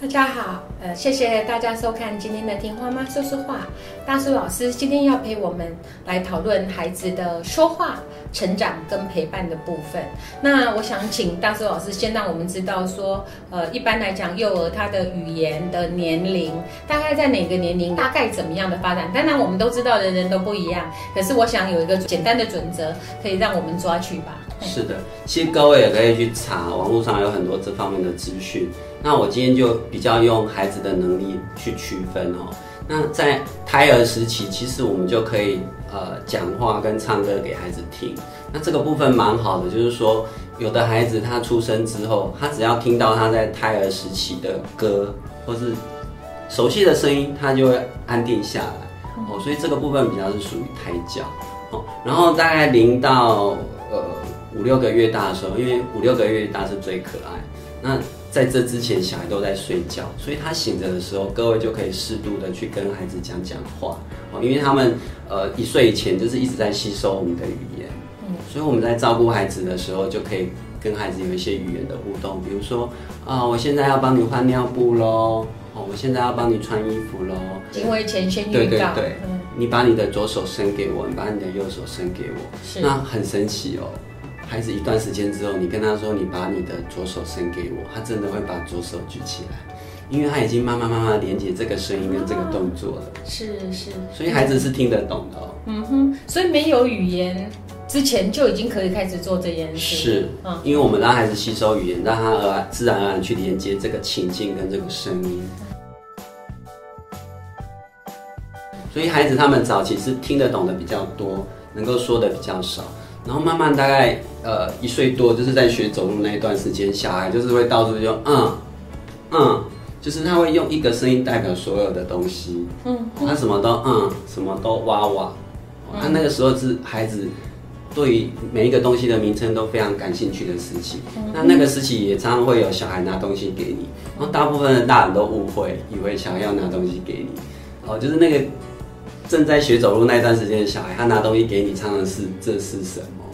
大家好，呃，谢谢大家收看今天的《听花妈说说话》。大叔老师今天要陪我们来讨论孩子的说话、成长跟陪伴的部分。那我想请大叔老师先让我们知道说，呃，一般来讲，幼儿他的语言的年龄大概在哪个年龄，大概怎么样的发展？当然我们都知道人人都不一样，可是我想有一个简单的准则，可以让我们抓取吧。是的，其实各位也可以去查，网络上有很多这方面的资讯。那我今天就比较用孩子的能力去区分哦。那在胎儿时期，其实我们就可以呃讲话跟唱歌给孩子听。那这个部分蛮好的，就是说有的孩子他出生之后，他只要听到他在胎儿时期的歌或是熟悉的声音，他就会安定下来哦。所以这个部分比较是属于胎教哦。然后大概零到呃五六个月大的时候，因为五六个月大是最可爱。那在这之前，小孩都在睡觉，所以他醒着的时候，各位就可以适度的去跟孩子讲讲话。哦，因为他们呃一岁以前就是一直在吸收我们的语言，嗯，所以我们在照顾孩子的时候，就可以跟孩子有一些语言的互动，比如说啊，我现在要帮你换尿布喽，哦，我现在要帮你穿衣服喽，行为前先预告，对对。对，你把你的左手伸给我，你把你的右手伸给我，是，那很神奇哦。孩子一段时间之后，你跟他说：“你把你的左手伸给我。”他真的会把左手举起来，因为他已经慢慢慢慢连接这个声音跟这个动作了。是是，所以孩子是听得懂的哦。嗯哼，所以没有语言之前就已经可以开始做这件事。是，嗯，因为我们让孩子吸收语言，让他而自然而然去连接这个情境跟这个声音。所以孩子他们早期是听得懂的比较多，能够说的比较少。然后慢慢大概呃一岁多，就是在学走路那一段时间，小孩就是会到处就嗯嗯，就是他会用一个声音代表所有的东西，嗯，他什么都嗯，什么都哇哇，他那个时候是孩子对于每一个东西的名称都非常感兴趣的时期，那那个时期也常常会有小孩拿东西给你，然后大部分的大人都误会，以为小孩要拿东西给你，哦，就是那个。正在学走路那段时间的小孩，他拿东西给你，唱的是这是什么？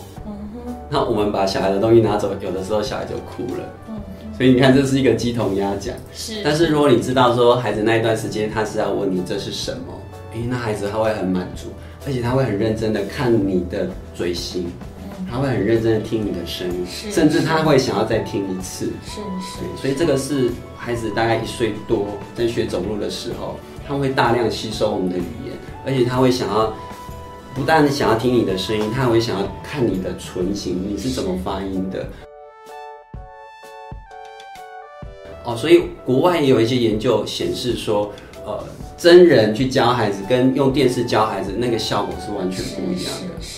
那我们把小孩的东西拿走，有的时候小孩就哭了。嗯。所以你看，这是一个鸡同鸭讲。是。但是如果你知道说孩子那一段时间他是要问你这是什么，哎，那孩子他会很满足，而且他会很认真的看你的嘴型，他会很认真的听你的声音，甚至他会想要再听一次。是是。所以这个是孩子大概一岁多在学走路的时候，他会大量吸收我们的语言。而且他会想要，不但想要听你的声音，他还会想要看你的唇形，你是怎么发音的。哦，所以国外也有一些研究显示说，呃，真人去教孩子跟用电视教孩子，那个效果是完全不一样的。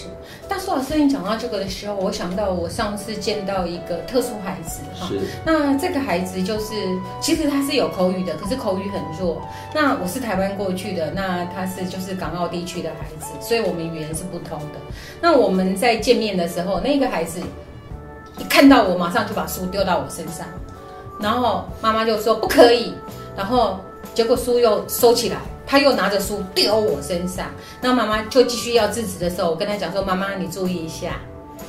老师，你讲到这个的时候，我想到我上次见到一个特殊孩子哈。那这个孩子就是，其实他是有口语的，可是口语很弱。那我是台湾过去的，那他是就是港澳地区的孩子，所以我们语言是不通的。那我们在见面的时候，那个孩子一看到我，马上就把书丢到我身上，然后妈妈就说不可以，然后结果书又收起来。他又拿着书丢我身上，那妈妈就继续要制止的时候，我跟他讲说：“妈妈，你注意一下，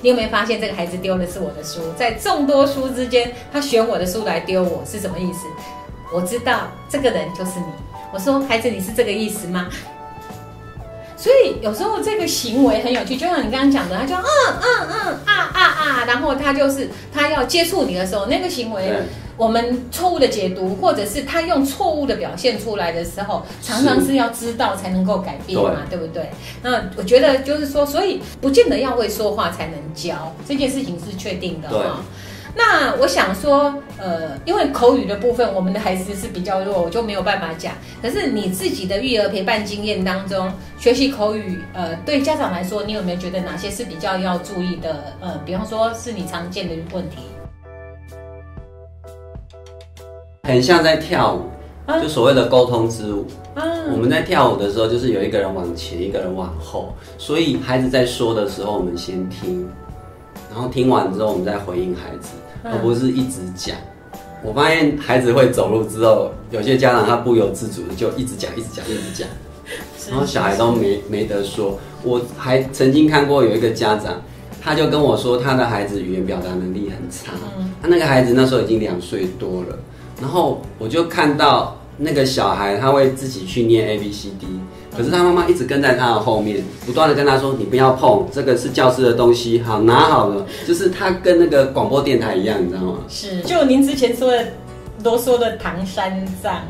你有没有发现这个孩子丢的是我的书？在众多书之间，他选我的书来丢我，是什么意思？我知道这个人就是你。我说，孩子，你是这个意思吗？所以有时候这个行为很有趣，就像你刚刚讲的，他就嗯嗯嗯啊啊啊，然后他就是他要接触你的时候，那个行为。”我们错误的解读，或者是他用错误的表现出来的时候，常常是要知道才能够改变嘛，对不对？那我觉得就是说，所以不见得要会说话才能教，这件事情是确定的哈。那我想说，呃，因为口语的部分，我们的孩子是比较弱，我就没有办法讲。可是你自己的育儿陪伴经验当中，学习口语，呃，对家长来说，你有没有觉得哪些是比较要注意的？呃，比方说是你常见的问题。很像在跳舞，就所谓的沟通之舞。我们在跳舞的时候，就是有一个人往前，一个人往后，所以孩子在说的时候，我们先听，然后听完之后，我们再回应孩子，而不是一直讲。我发现孩子会走路之后，有些家长他不由自主的就一直讲，一直讲，一直讲，然后小孩都没没得说。我还曾经看过有一个家长，他就跟我说，他的孩子语言表达能力很差。他那个孩子那时候已经两岁多了。然后我就看到那个小孩他会自己去念 A B C D，可是他妈妈一直跟在他的后面，不断的跟他说：“你不要碰，这个是教室的东西，好拿好了。”就是他跟那个广播电台一样，你知道吗？是，就您之前说的。啰嗦的唐三藏，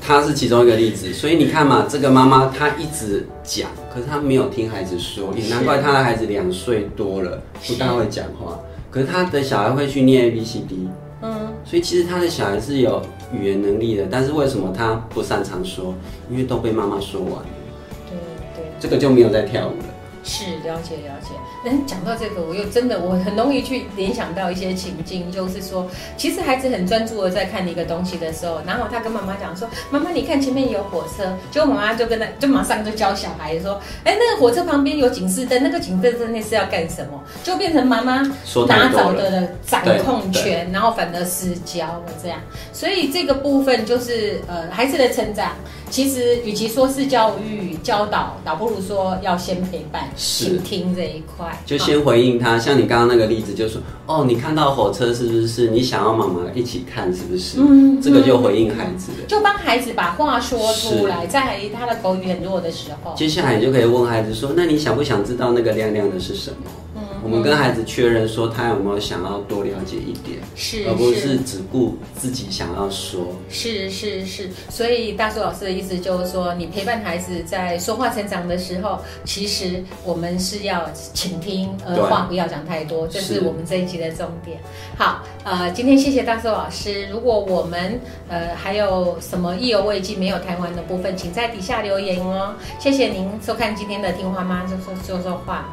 他是其中一个例子，所以你看嘛，这个妈妈她一直讲，可是她没有听孩子说，也难怪她的孩子两岁多了，不大会讲话，可是他的小孩会去念 A B C D，嗯，所以其实他的小孩是有语言能力的，但是为什么他不擅长说？因为都被妈妈说完，对对，这个就没有在跳舞了。是了解了解，但讲到这个，我又真的我很容易去联想到一些情境，就是说，其实孩子很专注的在看一个东西的时候，然后他跟妈妈讲说：“妈妈，你看前面有火车。”结果妈妈就跟他就马上就教小孩说：“哎，那个火车旁边有警示灯，那个警示灯那是要干什么？”就变成妈妈拿走的掌控权，然后反而失焦了这样。所以这个部分就是呃孩子的成长。其实，与其说是教育教导，倒不如说要先陪伴、倾听这一块。就先回应他，像你刚刚那个例子，就说：“哦，你看到火车是不是？你想要妈妈一起看是不是？”嗯，这个就回应孩子就帮孩子把话说出来，在他的口语很弱的时候。接下来你就可以问孩子说：“那你想不想知道那个亮亮的是什么？”我们跟孩子确认说，他有没有想要多了解一点，是，而不是只顾自己想要说。是是是，所以大叔老师的意思就是说，你陪伴孩子在说话成长的时候，其实我们是要倾听，而话不要讲太多，这是我们这一集的重点。好，呃，今天谢谢大叔老师。如果我们呃还有什么意犹未尽没有谈完的部分，请在底下留言哦。谢谢您收看今天的听话妈说说说说话。